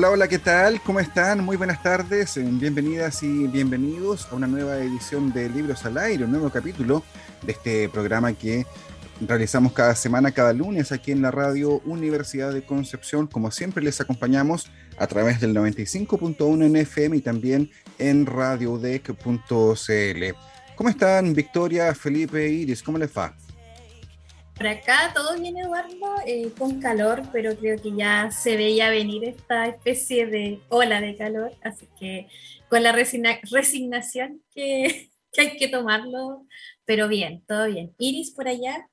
Hola, hola, ¿qué tal? ¿Cómo están? Muy buenas tardes, eh, bienvenidas y bienvenidos a una nueva edición de Libros al Aire, un nuevo capítulo de este programa que realizamos cada semana, cada lunes aquí en la radio Universidad de Concepción. Como siempre les acompañamos a través del 95.1 en FM y también en radiodec.cl. ¿Cómo están Victoria, Felipe, Iris? ¿Cómo les va? Por acá todo bien, Eduardo, eh, con calor, pero creo que ya se veía venir esta especie de ola de calor, así que con la resignación que, hay que tomarlo, pero bien, todo bien. Iris, por allá.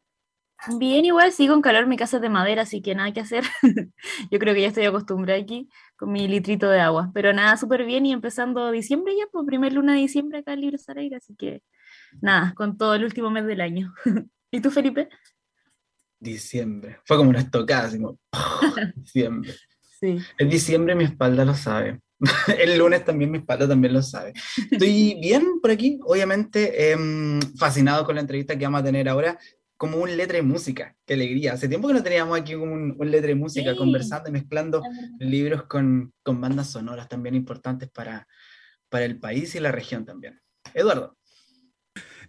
Bien, igual sí, con calor, mi casa es de madera, así que nada que hacer. Yo creo que ya estoy acostumbrada aquí con mi litrito de agua, pero nada, súper bien y empezando diciembre ya, pues primer luna de diciembre acá en Libre Saraira, así que nada, con todo el último mes del año. ¿Y tú, Felipe? Diciembre. Fue como una estocada, así como, diciembre. Sí. En diciembre mi espalda lo sabe. El lunes también mi espalda también lo sabe. Estoy bien por aquí, obviamente em, fascinado con la entrevista que vamos a tener ahora, como un letra de música. Qué alegría. Hace tiempo que no teníamos aquí un, un letra de música, conversando y mezclando libros con, con, bandas sonoras también importantes para, para el país y la región también. Eduardo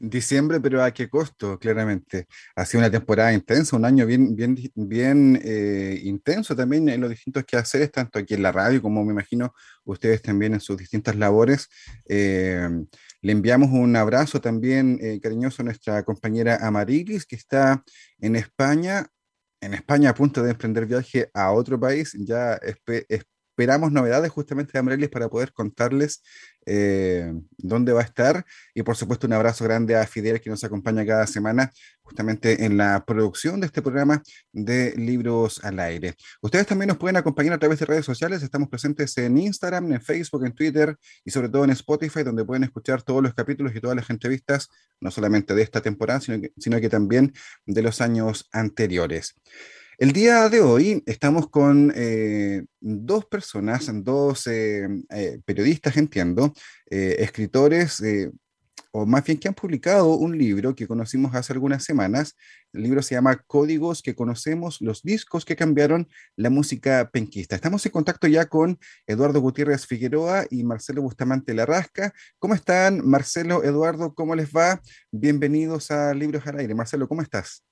diciembre, pero a qué costo, claramente. Ha sido una temporada intensa, un año bien, bien, bien eh, intenso también en los distintos quehaceres, tanto aquí en la radio como me imagino ustedes también en sus distintas labores. Eh, le enviamos un abrazo también eh, cariñoso a nuestra compañera Amarilis, que está en España, en España a punto de emprender viaje a otro país. Ya esperamos novedades justamente de Amarilis para poder contarles eh, dónde va a estar. Y por supuesto un abrazo grande a Fidel que nos acompaña cada semana justamente en la producción de este programa de Libros al Aire. Ustedes también nos pueden acompañar a través de redes sociales. Estamos presentes en Instagram, en Facebook, en Twitter y sobre todo en Spotify, donde pueden escuchar todos los capítulos y todas las entrevistas, no solamente de esta temporada, sino sino que también de los años anteriores. El día de hoy estamos con eh, dos personas, dos eh, eh, periodistas, entiendo, escritores, o más bien que han publicado un libro que conocimos hace algunas semanas. El libro se llama Códigos que conocemos, los discos que cambiaron la música penquista. Estamos en contacto ya con Eduardo Gutiérrez Figueroa y Marcelo Bustamante Larrasca. ¿Cómo están, Marcelo, Eduardo? ¿Cómo les va? Bienvenidos a Libros al Aire. Marcelo, ¿cómo estás?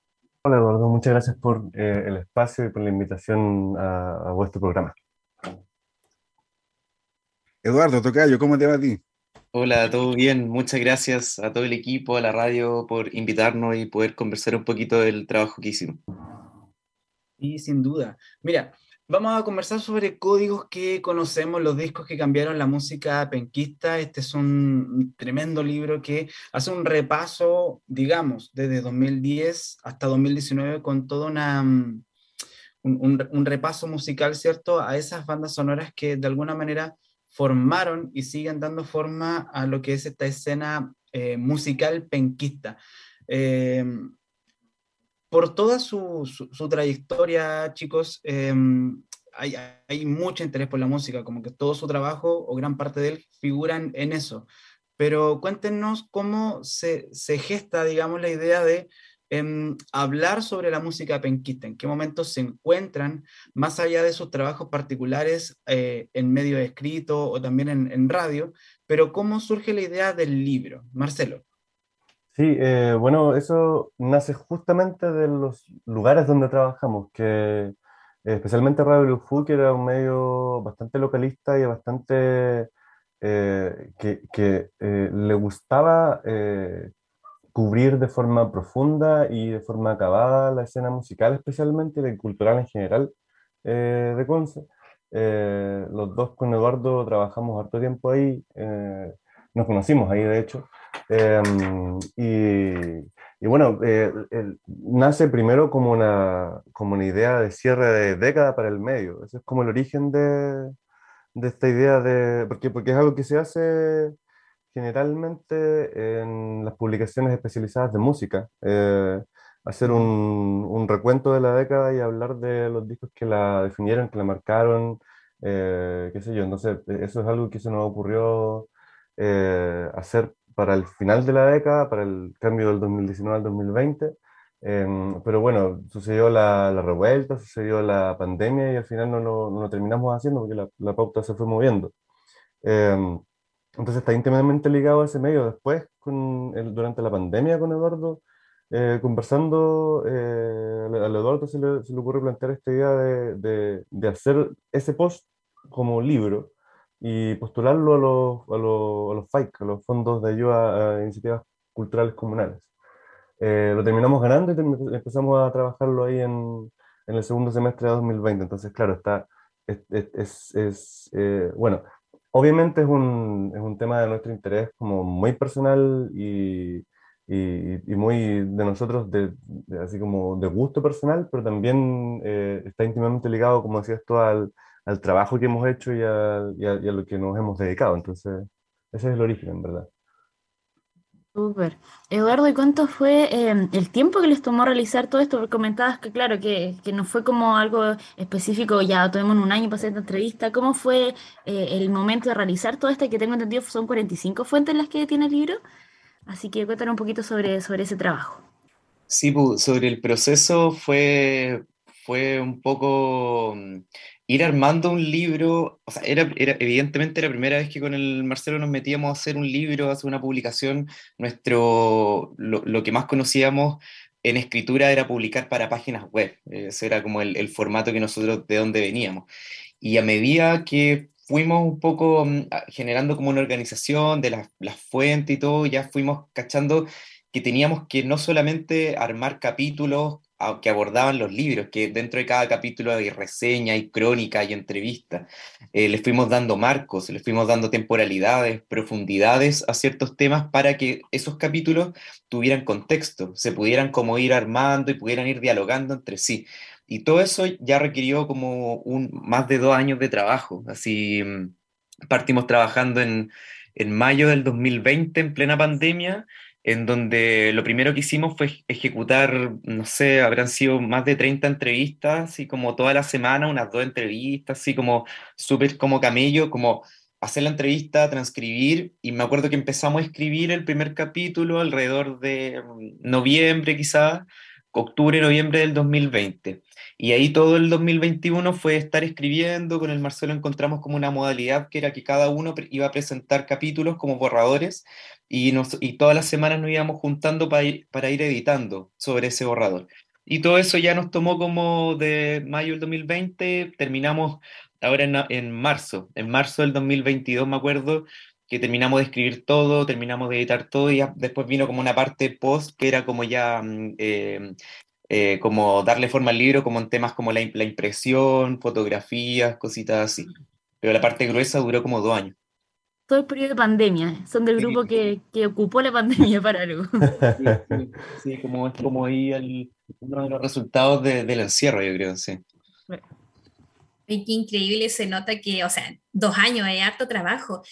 Hola Eduardo, muchas gracias por eh, el espacio y por la invitación a, vuestro programa. Eduardo Tocayo, ¿cómo te va a ti? Hola, todo bien. Muchas gracias a todo el equipo, a la radio, por invitarnos y poder conversar un poquito del trabajo que hicimos. Y sin duda. Mira, Vamos a conversar sobre códigos que conocemos, los discos que cambiaron la música penquista. Este es un tremendo libro que hace un repaso, digamos, desde 2010 hasta 2019 con todo una, mm, un, repaso musical, ¿cierto? A esas bandas sonoras que de alguna manera formaron y siguen dando forma a lo que es esta escena eh, musical penquista. Eh, por toda su, su, trayectoria, chicos, em, hay, hay, mucho interés por la música, como que todo su trabajo o gran parte de él figuran en eso. Pero cuéntenos cómo se, se gesta, digamos, la idea de em, hablar sobre la música penquista, en qué momentos se encuentran, más allá de sus trabajos particulares eh, en medio escrito o también en, en radio, pero cómo surge la idea del libro. Marcelo. Sí, eh, bueno, eso nace justamente de los lugares donde trabajamos, que especialmente Radio Lufu, que era un medio bastante localista y bastante eh, que, que eh, le gustaba cubrir de forma profunda y de forma acabada la escena musical, especialmente y cultural en general de Conce. los dos con Eduardo trabajamos harto tiempo ahí, nos conocimos ahí de hecho. Em, y, y bueno, eh, nace primero como una, como una idea de cierre de década para el medio. Ese es como el origen de, de esta idea de... Porque, porque es algo que se hace generalmente en las publicaciones especializadas de música. Eh, hacer un, un, recuento de la década y hablar de los discos que la definieron, que la marcaron, eh, qué sé yo. Entonces, eso es algo que se nos ocurrió hacer para el final de la década, para el cambio del 2019 al 2020. Em, pero bueno, sucedió la, la, revuelta, sucedió la pandemia y al final no lo, no lo terminamos haciendo porque la, la, pauta se fue moviendo. Em, entonces está íntimamente ligado a ese medio. Después, con el, durante la pandemia con Eduardo, eh, conversando, eh, a Eduardo se le, se le, ocurre plantear esta idea de, de, de hacer ese post como libro y postularlo a los, a los, a los FAIC, a los fondos de ayuda a iniciativas culturales comunales. Eh, lo terminamos ganando y empezamos a trabajarlo ahí en, en, el segundo semestre de 2020. Entonces, claro, está, es, es, es eh, bueno, obviamente es un, es un tema de nuestro interés como muy personal y, y, y muy de nosotros, de, de, así como de gusto personal, pero también eh, está íntimamente ligado, como decías tú, al, al trabajo que hemos hecho y a, y, a, y a, lo que nos hemos dedicado. Entonces, ese es el origen, en verdad. Súper. Eduardo, ¿y cuánto fue eh, el tiempo que les tomó realizar todo esto? Porque comentabas que, claro, que, que no fue como algo específico, ya tuvimos un año para hacer esta entrevista. ¿Cómo fue eh, el momento de realizar todo esto? Que tengo entendido son 45 fuentes las que tiene el libro. Así que cuéntanos un poquito sobre, sobre ese trabajo. Sí, sobre el proceso fue, fue un poco ir armando un libro, o sea, era, era, evidentemente la primera vez que con el Marcelo nos metíamos a hacer un libro, a hacer una publicación, nuestro, lo, lo que más conocíamos en escritura era publicar para páginas web, ese era como el, el, formato que nosotros de donde veníamos. Y a medida que fuimos un poco mm, generando como una organización de las, las fuentes y todo, ya fuimos cachando que teníamos que no solamente armar capítulos que abordaban los libros, que dentro de cada capítulo hay reseña, hay crónica, hay entrevista. Eh, les fuimos dando marcos, les fuimos dando temporalidades, profundidades a ciertos temas para que esos capítulos tuvieran contexto, se pudieran como ir armando y pudieran ir dialogando entre sí. Y todo eso ya requirió como un, más de dos años de trabajo. Así mm, partimos trabajando en, en mayo del 2020, en plena pandemia, en donde lo primero que hicimos fue ejecutar, no sé, habrán sido más de 30 entrevistas, así como toda la semana, unas dos entrevistas, así como súper como camello, como hacer la entrevista, transcribir, y me acuerdo que empezamos a escribir el primer capítulo alrededor de mm, noviembre quizás, octubre, noviembre del 2020. Y ahí todo el 2021 fue estar escribiendo, con el Marcelo encontramos como una modalidad que era que cada uno iba a presentar capítulos como borradores y, nos, y todas las semanas nos íbamos juntando para ir, para ir editando sobre ese borrador. Y todo eso ya nos tomó como de mayo del 2020, terminamos ahora en, en marzo, en marzo del 2022 me acuerdo, que terminamos de escribir todo, terminamos de editar todo y ya después vino como una parte post que era como ya mm, eh, eh, como darle forma al libro como en temas como la, la, impresión, fotografías, cositas así. Pero la parte gruesa duró como dos años. Todo el periodo de pandemia, son del grupo que, que ocupó la pandemia para algo. Sí, sí, sí como es como ahí el, uno de los resultados de, del encierro, yo creo, sí. Y qué increíble se nota que, o sea, dos años de harto trabajo.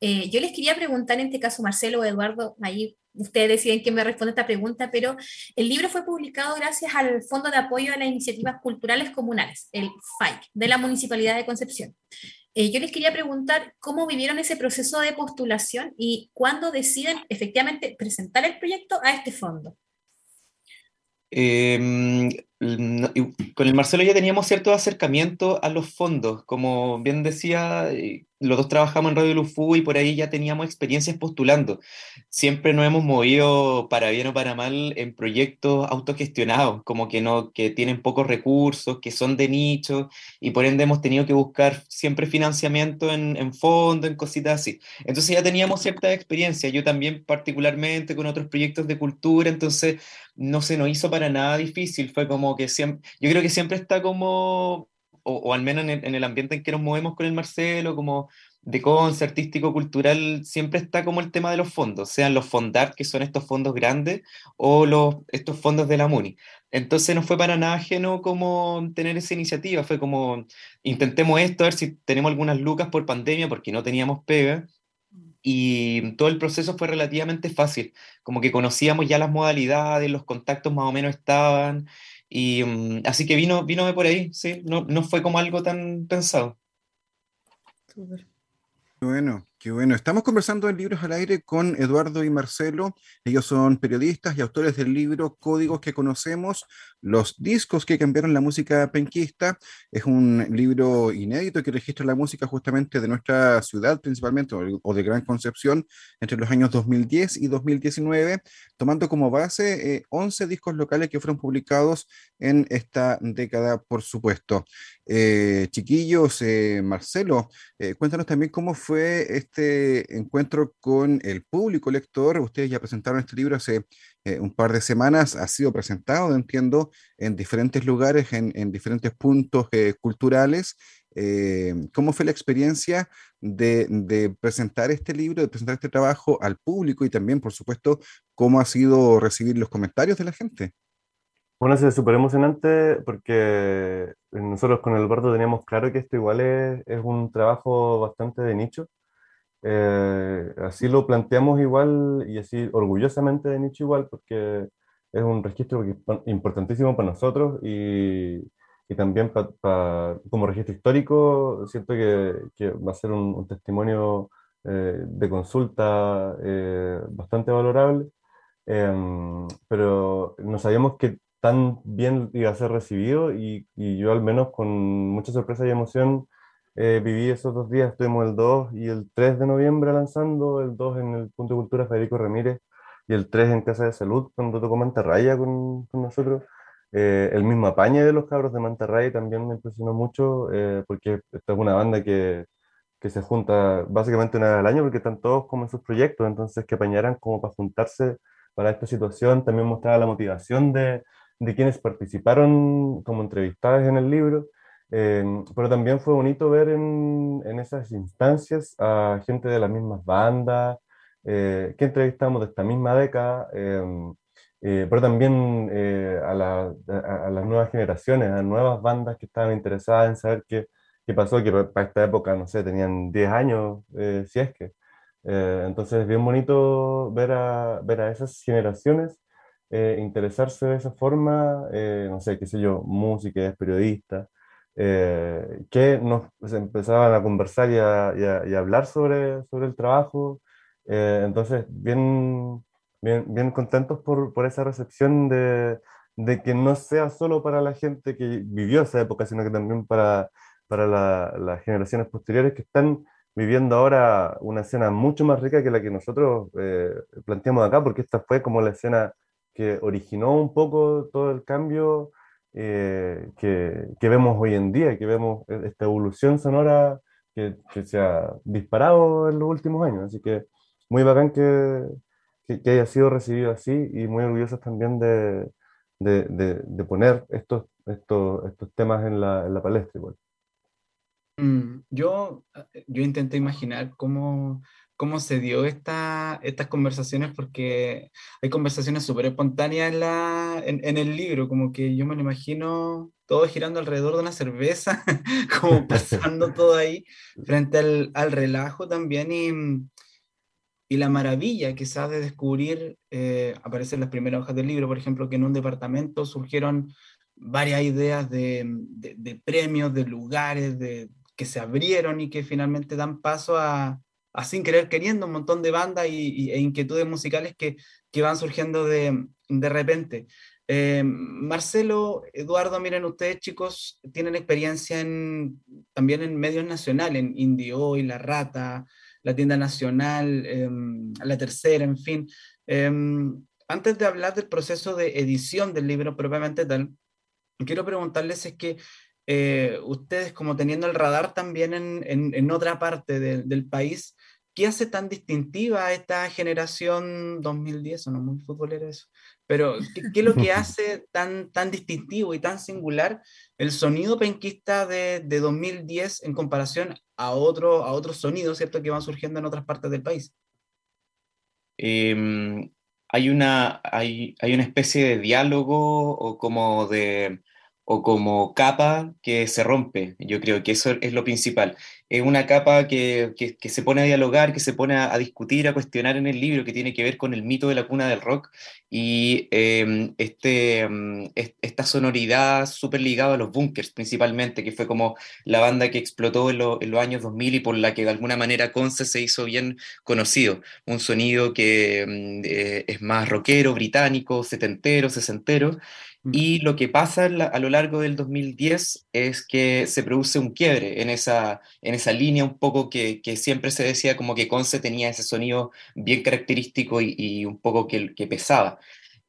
Eh, yo les quería preguntar en este caso, Marcelo o Eduardo, ahí ustedes deciden quién me responde esta pregunta, pero el libro fue publicado gracias al Fondo de Apoyo a las Iniciativas Culturales Comunales, el FAIC, de la Municipalidad de Concepción. Eh, yo les quería preguntar cómo vivieron ese proceso de postulación y cuándo deciden efectivamente presentar el proyecto a este fondo. Eh, con el Marcelo ya teníamos cierto acercamiento a los fondos, como bien decía, eh, los dos trabajamos en Radio Lufu y por ahí ya teníamos experiencias postulando. Siempre nos hemos movido para bien o para mal en proyectos autogestionados, como que no que tienen pocos recursos, que son de nicho y por ende hemos tenido que buscar siempre financiamiento en, en fondo, en cositas así. Entonces ya teníamos cierta experiencia, yo también particularmente con otros proyectos de cultura, entonces no se nos hizo para nada difícil, fue como que siempre, yo creo que siempre está como, o, al menos en el, en el, ambiente en que nos movemos con el Marcelo, como de conce artístico, cultural, siempre está como el tema de los fondos, sean los fondar, que son estos fondos grandes, o los, estos fondos de la MUNI. Entonces no fue para nada ajeno como tener esa iniciativa, fue como intentemos esto, a ver si tenemos algunas lucas por pandemia, porque no teníamos pega, y todo el proceso fue relativamente fácil, como que conocíamos ya las modalidades, los contactos más o menos estaban, y mm, así que vino, vino por ahí, sí, no, no fue como algo tan pensado. Bueno, Qué bueno. Estamos conversando en Libros al Aire con Eduardo y Marcelo. Ellos son periodistas y autores del libro Códigos que conocemos, los discos que cambiaron la música penquista. Es un libro inédito que registra la música justamente de nuestra ciudad principalmente, o de Gran Concepción, entre los años 2010 y 2019, tomando como base 11 eh, discos locales que fueron publicados en esta década, por supuesto. Eh, chiquillos, eh, Marcelo, cuéntanos también cómo fue este este encuentro con el público lector. Ustedes ya presentaron este libro hace eh, un par de semanas, ha sido presentado, entiendo, en diferentes lugares, en, diferentes puntos eh, culturales. Eh, ¿Cómo fue la experiencia de, presentar este libro, de presentar este trabajo al público y también, por supuesto, cómo ha sido recibir los comentarios de la gente? Bueno, es súper emocionante porque nosotros con Eduardo teníamos claro que esto igual es, es un trabajo bastante de nicho eh, así lo planteamos igual y así orgullosamente de Nicho igual, porque es un registro importantísimo para nosotros y, y también como registro histórico, siento que, que va a ser un, testimonio eh, de consulta eh, bastante valorable, em, pero no sabíamos que tan bien iba a ser recibido y, y yo al menos con mucha sorpresa y emoción eh, viví esos dos días, estuvimos el 2 y el 3 de noviembre lanzando, el 2 en el Punto de Cultura Federico Ramírez y el 3 en Casa de Salud, cuando tocó Mantarraya con, con nosotros. Eh, el mismo apañe de los cabros de Mantarraya también me impresionó mucho, eh, porque esta es una banda que, que se junta básicamente una vez al año, porque están todos como en sus proyectos, entonces que apañaran como para juntarse para esta situación, también mostraba la motivación de, de quienes participaron como entrevistados en el libro. Em, pero también fue bonito ver en, en, esas instancias a gente de las mismas bandas, eh, que entrevistamos de esta misma década, em, eh, pero también eh, a, la, a, las nuevas generaciones, a nuevas bandas que estaban interesadas en saber qué, qué pasó, que para esta época, no sé, tenían 10 años, si es que. entonces es bien bonito ver a, ver a esas generaciones interesarse de esa forma, no sé, qué sé yo, música, periodista. Eh, que nos pues, empezaban a conversar y a, y a, hablar sobre, sobre el trabajo. Eh, entonces, bien, bien, bien contentos por, por esa recepción de, de, que no sea solo para la gente que vivió esa época, sino que también para, para las generaciones posteriores que están viviendo ahora una escena mucho más rica que la que nosotros eh, planteamos acá, porque esta fue como la escena que originó un poco todo el cambio eh, que, que, vemos hoy en día, que vemos e, esta evolución sonora que, que, se ha disparado en los últimos años. Así que muy bacán que, que haya sido recibido así y muy orgullosos también de, de, de, poner estos, estos, estos temas en la, en la palestra. Igual. Mm, yo, yo intenté imaginar cómo cómo se dio esta, estas conversaciones, porque hay conversaciones súper espontáneas en, la, en, el libro, como que yo me lo imagino todo girando alrededor de una cerveza, como pasando todo ahí, frente al, al relajo también, y, y, la maravilla quizás de descubrir, eh, aparecen las primeras hojas del libro, por ejemplo, que en un departamento surgieron varias ideas de, de, de premios, de lugares, de, que se abrieron y que finalmente dan paso a, sin querer queriendo, un montón de bandas y, e inquietudes musicales que, que van surgiendo de, de repente. Eh, Marcelo, Eduardo, miren ustedes chicos, tienen experiencia en, también en medios nacionales, en Indio y La Rata, La Tienda Nacional, em, La Tercera, en fin. Em, antes de hablar del proceso de edición del libro propiamente tal, quiero preguntarles es que eh, ustedes como teniendo el radar también en, en otra parte del país, ¿qué hace tan distintiva esta generación 2010? No muy futbolera eso, pero ¿qué, qué es lo que hace tan, tan distintivo y tan singular el sonido penquista de, de 2010 en comparación a, otro, a otros sonidos, ¿cierto?, que van surgiendo en otras partes del país. Em, hay, una, hay, hay una especie de diálogo o como de o como capa que se rompe. Yo creo que eso es lo principal. Es una capa que, que, se pone a dialogar, que se pone a, discutir, a cuestionar en el libro, que tiene que ver con el mito de la cuna del rock y eh, este, um, esta sonoridad súper ligada a los bunkers principalmente, que fue como la banda que explotó en, lo, en, los años 2000 y por la que de alguna manera Conce se hizo bien conocido. Un sonido que eh, es más rockero, británico, setentero, sesentero y lo que pasa a lo largo del 2010 es que se produce un quiebre en esa, en esa línea un poco que, que siempre se decía como que Conce tenía ese sonido bien característico y, un poco que, pesaba.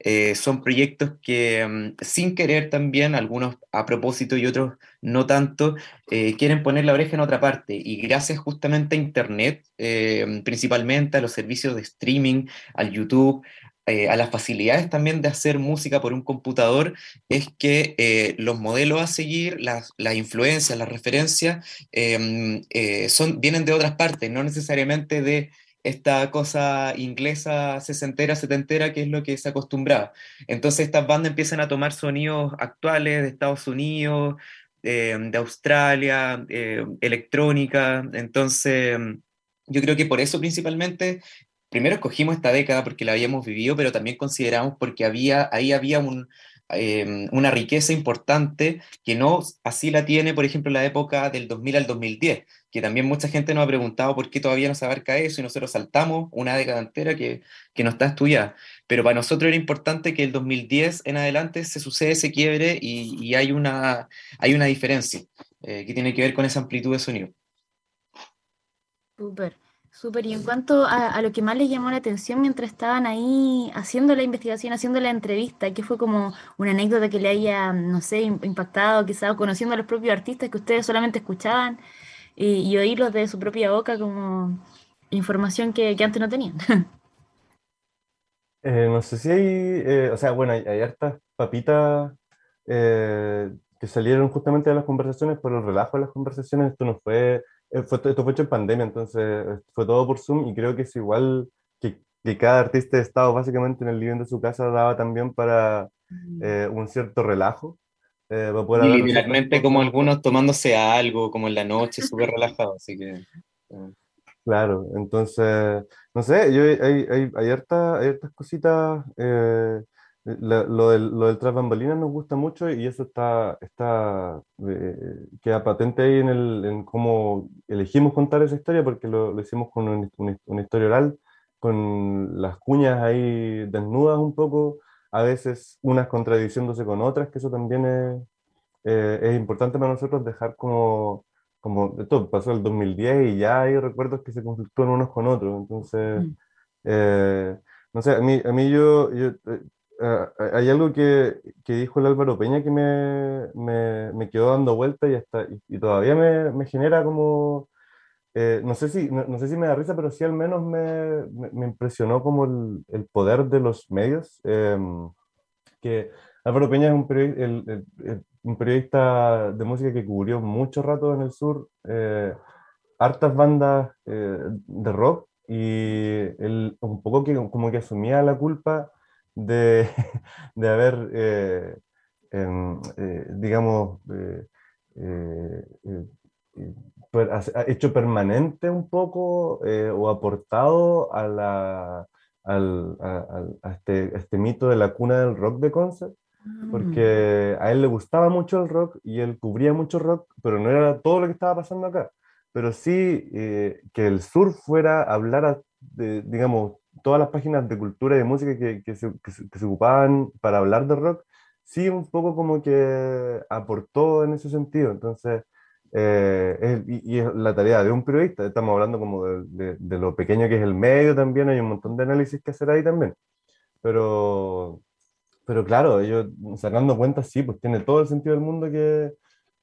Eh, son proyectos que um, sin querer también, algunos a propósito y otros no tanto, eh, quieren poner la oreja en otra parte. Y gracias justamente a Internet, eh, principalmente a los servicios de streaming, al YouTube, eh, a las facilidades también de hacer música por un computador es que eh, los modelos a seguir, las, las influencias, las referencias, eh, son, vienen de otras partes, no necesariamente de esta cosa inglesa sesentera, setentera, que es lo que se acostumbraba. Entonces estas bandas empiezan a tomar sonidos actuales de Estados Unidos, de Australia, electrónica, entonces... Yo creo que por eso principalmente primero escogimos esta década porque la habíamos vivido, pero también consideramos porque había, ahí había eh, una riqueza importante que no así la tiene, por ejemplo, la época del 2000 al 2010, que también mucha gente nos ha preguntado por qué todavía no se abarca eso y nosotros saltamos una década entera que, que no está estudiada. Pero para nosotros era importante que el 2010 en adelante se sucede ese quiebre y, hay, una, hay una diferencia eh, que tiene que ver con esa amplitud de sonido. Súper. Súper, y en cuanto a, lo que más les llamó la atención mientras estaban ahí haciendo la investigación, haciendo la entrevista, que fue como una anécdota que le haya, no sé, impactado, quizás conociendo a los propios artistas que ustedes solamente escuchaban y, oírlos de su propia boca como información que, antes no tenían. Eh, no sé si hay, eh, o sea, bueno, hay, hay hartas papitas eh, que salieron justamente de las conversaciones, por el relajo de las conversaciones, esto no fue fue, esto fue hecho en pandemia, entonces eh, fue todo por Zoom y creo que es igual que, que cada artista de estado básicamente en el living de su casa daba también para eh, un cierto relajo. Eh, para poder y literalmente como algunos tomándose algo, como en la noche, súper relajado, así que... Claro, entonces, no sé, yo, hay, hay, hay, harta, hay hartas cositas eh, la, lo, del, lo del tras bambalinas nos gusta mucho y eso está, está eh, queda patente ahí en, el, en cómo elegimos contar esa historia, porque lo, lo hicimos con un, un, una historia oral, con las cuñas ahí desnudas un poco, a veces unas contradiciéndose con otras, que eso también es, eh, es importante para nosotros dejar como, como, esto pasó el 2010 y ya hay recuerdos que se conflictúan unos con otros, entonces, mm. eh, no sé, a mí, a mí yo, yo Uh, hay algo que, que, dijo el Álvaro Peña que me, me, me quedó dando vuelta y, hasta, y, y todavía me, me, genera como, eh, no, sé si, no, no, sé si me da risa, pero sí al menos me, impresionó como el, el, poder de los medios. Eh, que Álvaro Peña es un periodista, el, el, un periodista, de música que cubrió mucho rato en el sur, eh, hartas bandas eh, de rock y él un poco que como que asumía la culpa de, de haber, eh, eh, digamos, eh, eh per, hecho permanente un poco o aportado a, la, al, a, a, este, a, este, mito de la cuna del rock de Concert, porque mm. a él le gustaba mucho el rock y él cubría mucho rock, pero no era todo lo que estaba pasando acá. Pero sí que el sur fuera a hablar, de, digamos, todas las páginas de cultura y de música que, que, se, que, se, que, se, ocupaban para hablar de rock, sí un poco como que aportó en ese sentido. Entonces, eh, es, y, y, es la tarea de un periodista, estamos hablando como de, de, de, lo pequeño que es el medio también, hay un montón de análisis que hacer ahí también. Pero, pero claro, ellos sacando cuentas, sí, pues tiene todo el sentido del mundo que,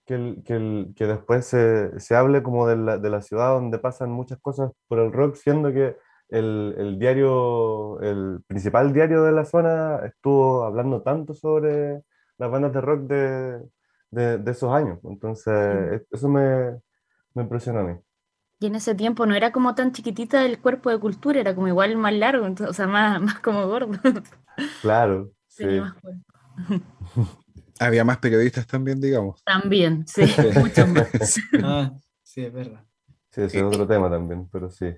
que, el, que, el, que después se, se hable como de la, de la ciudad donde pasan muchas cosas por el rock, siendo que el, el diario, el principal diario de la zona estuvo hablando tanto sobre las bandas de rock de, de, de esos años. Entonces, e- eso me, me impresionó a mí. Y en ese tiempo no era como tan chiquitita el cuerpo de cultura, era como igual más largo, entonces, o sea, más, más como gordo. Claro, sí. Tenía más. Había más periodistas también, digamos. También, sí, mucho más. Ah, sí, es verdad. Sí, ese es otro tema también, pero sí.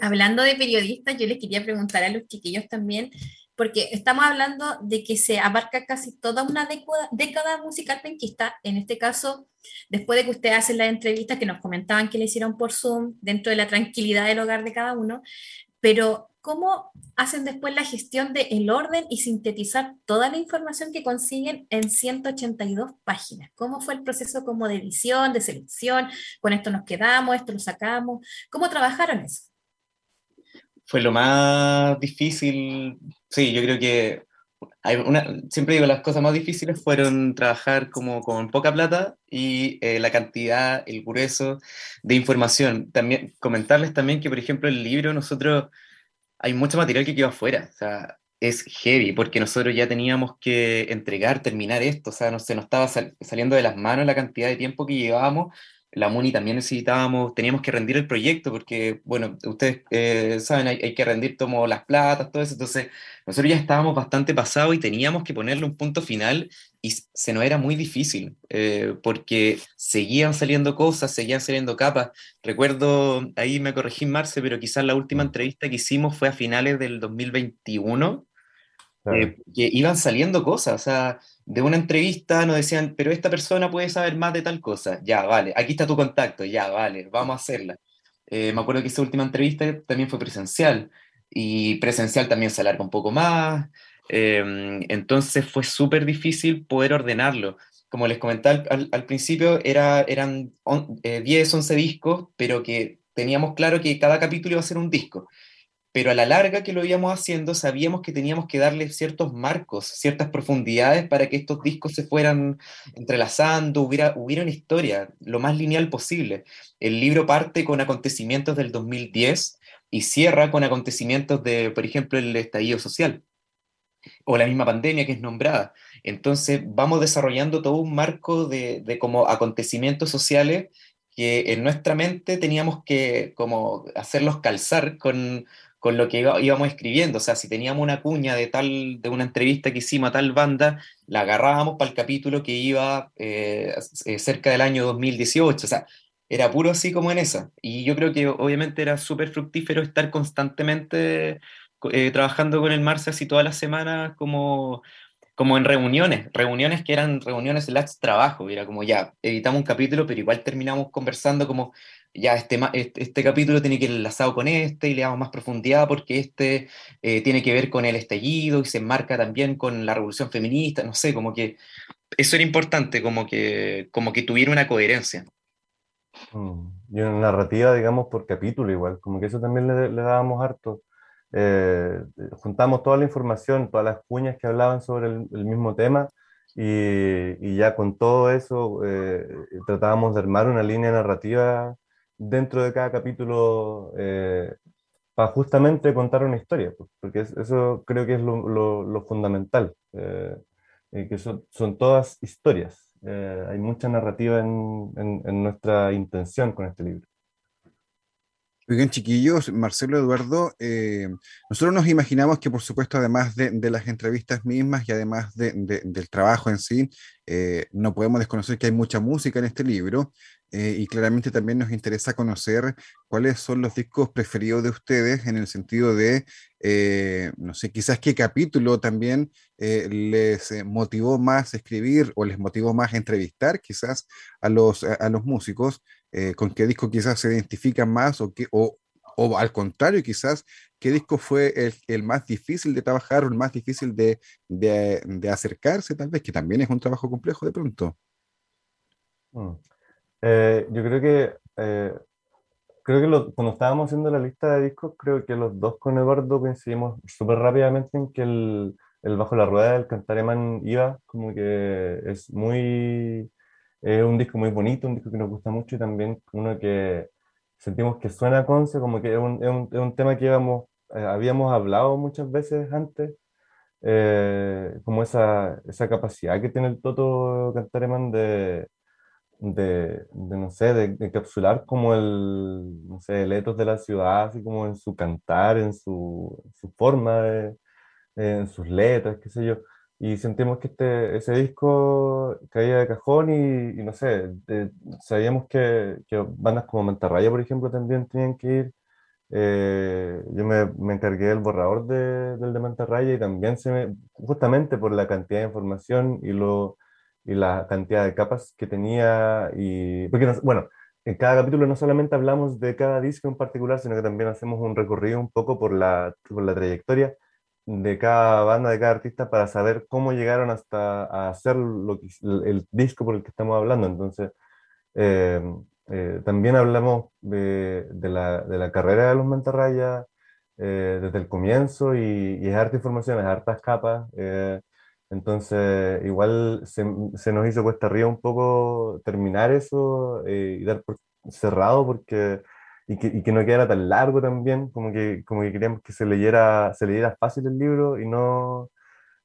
Hablando de periodistas, yo les quería preguntar a los chiquillos también, porque estamos hablando de que se abarca casi toda una década, musical penquista, en este caso, después de que ustedes hacen las entrevistas que nos comentaban que le hicieron por Zoom, dentro de la tranquilidad del hogar de cada uno, pero ¿cómo hacen después la gestión del el orden y sintetizar toda la información que consiguen en 182 páginas? ¿Cómo fue el proceso como de edición, de selección? Con esto nos quedamos, esto lo sacamos. ¿Cómo trabajaron eso? Fue lo más difícil, sí, yo creo que hay una, siempre digo, las cosas más difíciles fueron trabajar como con poca plata y eh, la cantidad, el grueso de información. También comentarles también que, por ejemplo, el libro, nosotros, hay mucho material que quedó afuera, o sea, es heavy, porque nosotros ya teníamos que entregar, terminar esto, o sea, no, se nos estaba sal- saliendo de las manos la cantidad de tiempo que llevábamos. La MUNI también necesitábamos, teníamos que rendir el proyecto, porque, bueno, ustedes eh, saben, hay, hay que rendir como las platas, todo eso, entonces nosotros ya estábamos bastante pasados y teníamos que ponerle un punto final y se nos era muy difícil eh, porque seguían saliendo cosas, seguían saliendo capas. Recuerdo, ahí me corregí Marce, pero quizás la última entrevista que hicimos fue a finales del 2021, Claro. eh, que iban saliendo cosas, o sea, de una entrevista nos decían, pero esta persona puede saber más de tal cosa, ya, vale, aquí está tu contacto, ya, vale, vamos a hacerla. Eh, me acuerdo que esa última entrevista también fue presencial y presencial también se alarga un poco más, eh, entonces fue súper difícil poder ordenarlo. Como les comentaba al principio, era, eran on- eh, 10, 11 discos, pero que teníamos claro que cada capítulo iba a ser un disco. Pero a la larga que lo íbamos haciendo, sabíamos que teníamos que darle ciertos marcos, ciertas profundidades para que estos discos se fueran entrelazando, hubiera, hubiera una historia lo más lineal posible. El libro parte con acontecimientos del 2010 y cierra con acontecimientos de, por ejemplo, el estallido social o la misma pandemia que es nombrada. Entonces vamos desarrollando todo un marco de, de como acontecimientos sociales que en nuestra mente teníamos que como hacerlos calzar con, con lo que iba- íbamos escribiendo. O sea, si teníamos una cuña de tal, de una entrevista que hicimos a tal banda, la agarrábamos para el capítulo que iba eh, eh, cerca del año 2018. O sea, era puro así como en esa. Y yo creo que obviamente era súper fructífero estar constantemente co- eh, trabajando con el Marce así todas las semanas como, como en reuniones, reuniones que eran reuniones slash trabajo, era como ya, editamos un capítulo, pero igual terminamos conversando como ya este, este, este capítulo tiene que ir enlazado con este y le damos más profundidad porque este eh, tiene que ver con el estallido y se enmarca también con la revolución feminista, no sé, como que eso era importante, como que, como que tuviera una coherencia. Mm, Y una narrativa, digamos, por capítulo igual, como que eso también le, le dábamos harto. Eh, juntamos toda la información, todas las cuñas que hablaban sobre el, mismo tema y, ya con todo eso eh, tratábamos de armar una línea narrativa dentro de cada capítulo eh, para justamente contar una historia, pues, porque es- eso creo que es lo, fundamental, eh, que son, son todas historias. Eh, hay mucha narrativa en nuestra intención con este libro. Oigan, chiquillos, Marcelo Eduardo, eh, nosotros nos imaginamos que, por supuesto, además de, las entrevistas mismas y además de- de- del trabajo en sí, eh, no podemos desconocer que hay mucha música en este libro eh, y claramente también nos interesa conocer cuáles son los discos preferidos de ustedes en el sentido de, eh, no sé, quizás qué capítulo también les motivó más escribir o les motivó más entrevistar quizás a los, a los músicos eh, con qué disco quizás se identifican más o, qué, o, o al contrario, quizás qué disco fue el, el más difícil de trabajar o el más difícil de, de, acercarse, tal vez, que también es un trabajo complejo de pronto. Mm. Eh, yo creo que, eh, creo que cuando estábamos haciendo la lista de discos, creo que los dos con Eduardo coincidimos súper rápidamente en que el, el Bajo la Rueda del Cantareman iba, como que es muy, es un disco muy bonito, un disco que nos gusta mucho y también uno que, sentimos que suena Conce, como que es un, es un, es un tema que íbamos, eh, habíamos hablado muchas veces antes, eh, como esa, esa capacidad que tiene el Toto Cantareman de, de, de, no sé, de, de encapsular como el, no sé, el etos de la ciudad, así como en su cantar, en su, su forma, de, en sus letras, qué sé yo. Y sentimos que este, ese disco caía de cajón y, y no sé, de- sabíamos que, que bandas como Mantarraya, por ejemplo, también tenían que ir. Eh, yo me, me encargué del borrador de, del de Mantarraya y también se me, justamente por la cantidad de información y, lo, y la cantidad de capas que tenía. Y, porque, nos- bueno, en cada capítulo no solamente hablamos de cada disco en particular, sino que también hacemos un recorrido un poco por la, por la trayectoria de cada banda, de cada artista, para saber cómo llegaron hasta a hacer lo el, disco por el que estamos hablando. Entonces, eh, eh, también hablamos de, la, de la carrera de los Mantarraya eh, desde el comienzo y, y es harta información, es hartas capas. eh, entonces, igual se, se nos hizo cuesta arriba un poco terminar eso y dar por cerrado porque y que, y que no quedara tan largo también, como que, como que queríamos que se leyera, se leyera fácil el libro y no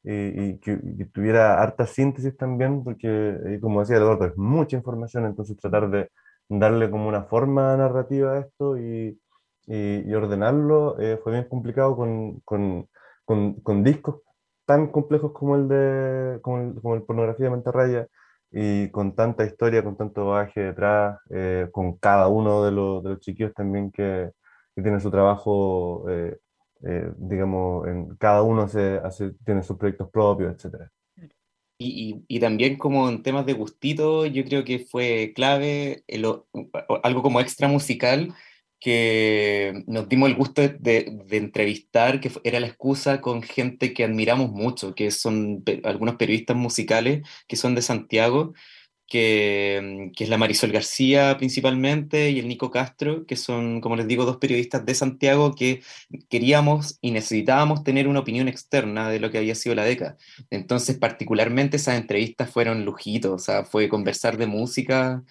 y, y que, que tuviera harta síntesis también, porque eh, como decía Eduardo, es mucha información, entonces tratar de darle como una forma narrativa a esto y, y ordenarlo eh, fue bien complicado con, con, con, con discos tan complejos como el de como el, como el pornografía de Mantarraya y con tanta historia, con tanto bagaje detrás, eh, con cada uno de los, de los chiquillos también que, tiene su trabajo, eh, eh, digamos, en, cada uno hace, tiene sus proyectos propios, etcétera. Y, y- también como en temas de gustito, yo creo que fue clave algo como extra musical que nos dimos el gusto de, de- entrevistar, que era la excusa con gente que admiramos mucho, que son algunos periodistas musicales que son de Santiago, que, que es la Marisol García principalmente y el Nico Castro, que son, como les digo, dos periodistas de Santiago que queríamos y necesitábamos tener una opinión externa de lo que había sido la década. Entonces, particularmente esas entrevistas fueron lujitos, o sea, fue conversar de música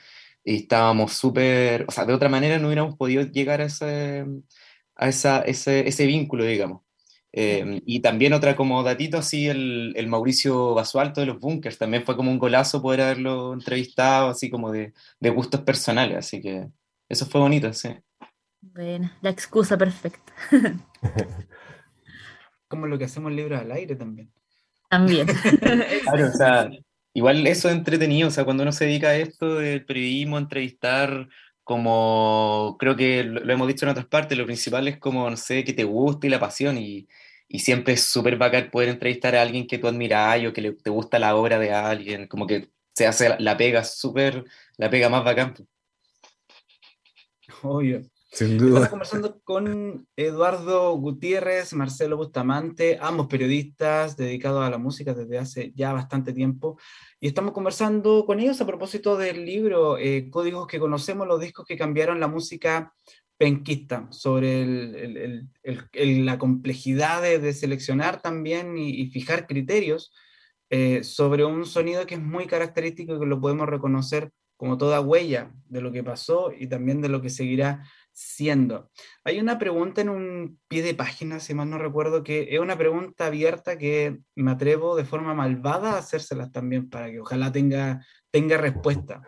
y estábamos súper, o sea, de otra manera no hubiéramos podido llegar a ese, a esa, ese, ese vínculo, digamos. Eh, y también otra como datito, así el, el Mauricio Basualto de los Bunkers, también fue como un golazo poder haberlo entrevistado, así como de, de gustos personales, así que eso fue bonito, sí. Bueno, la excusa perfecta. Como lo que hacemos libros al aire también. También. Claro, o sea, igual eso es entretenido, o sea, cuando uno se dedica a esto del periodismo, entrevistar, como creo que lo, hemos dicho en otras partes, lo principal es como, no sé, que te guste y la pasión, y, y siempre es súper bacán poder entrevistar a alguien que tú admiras o que te gusta la obra de alguien, como que se hace la, la pega súper, la pega más bacán. Obvio. Sin Estamos duda. conversando con Eduardo Gutiérrez, Marcelo Bustamante, ambos periodistas dedicados a la música desde hace ya bastante tiempo. Y estamos conversando con ellos a propósito del libro eh, Códigos que conocemos, los discos que cambiaron la música penquista, sobre el- el- el- la complejidad de, de seleccionar también y, y fijar criterios eh, sobre un sonido que es muy característico y que lo podemos reconocer como toda huella de lo que pasó y también de lo que seguirá siendo. Hay una pregunta en un pie de página, si mal no recuerdo, que es una pregunta abierta que me atrevo de forma malvada a hacérselas también para que ojalá tenga, tenga respuesta.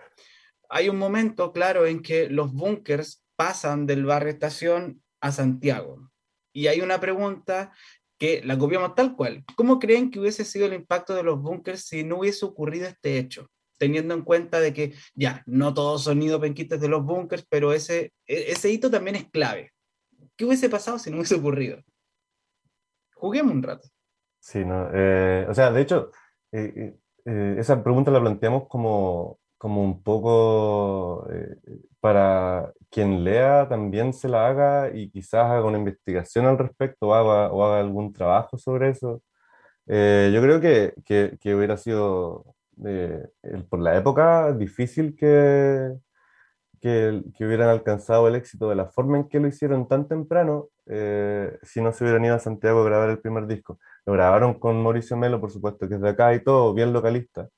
Hay un momento, claro, en que los bunkers pasan del barrio estación a Santiago. Y hay una pregunta que la copiamos tal cual. ¿Cómo creen que hubiese sido el impacto de los bunkers si no hubiese ocurrido este hecho? Teniendo en cuenta de que ya, no todos son nidos penquistas de los bunkers, pero ese, e- ese hito también es clave. ¿Qué hubiese pasado si no hubiese ocurrido? Juguemos un rato. Sí, no, eh, o sea, de hecho, eh, eh, eh, esa pregunta la planteamos como, como un poco eh, para quien lea también se la haga y quizás haga una investigación al respecto o haga, o haga algún trabajo sobre eso. Eh, yo creo que, que, que hubiera sido, eh, por la época, difícil que, que, que hubieran alcanzado el éxito de la forma en que lo hicieron tan temprano eh, si no se hubieran ido a Santiago a grabar el primer disco. Lo grabaron con Mauricio Melo, por supuesto, que es de acá y todo, bien localista.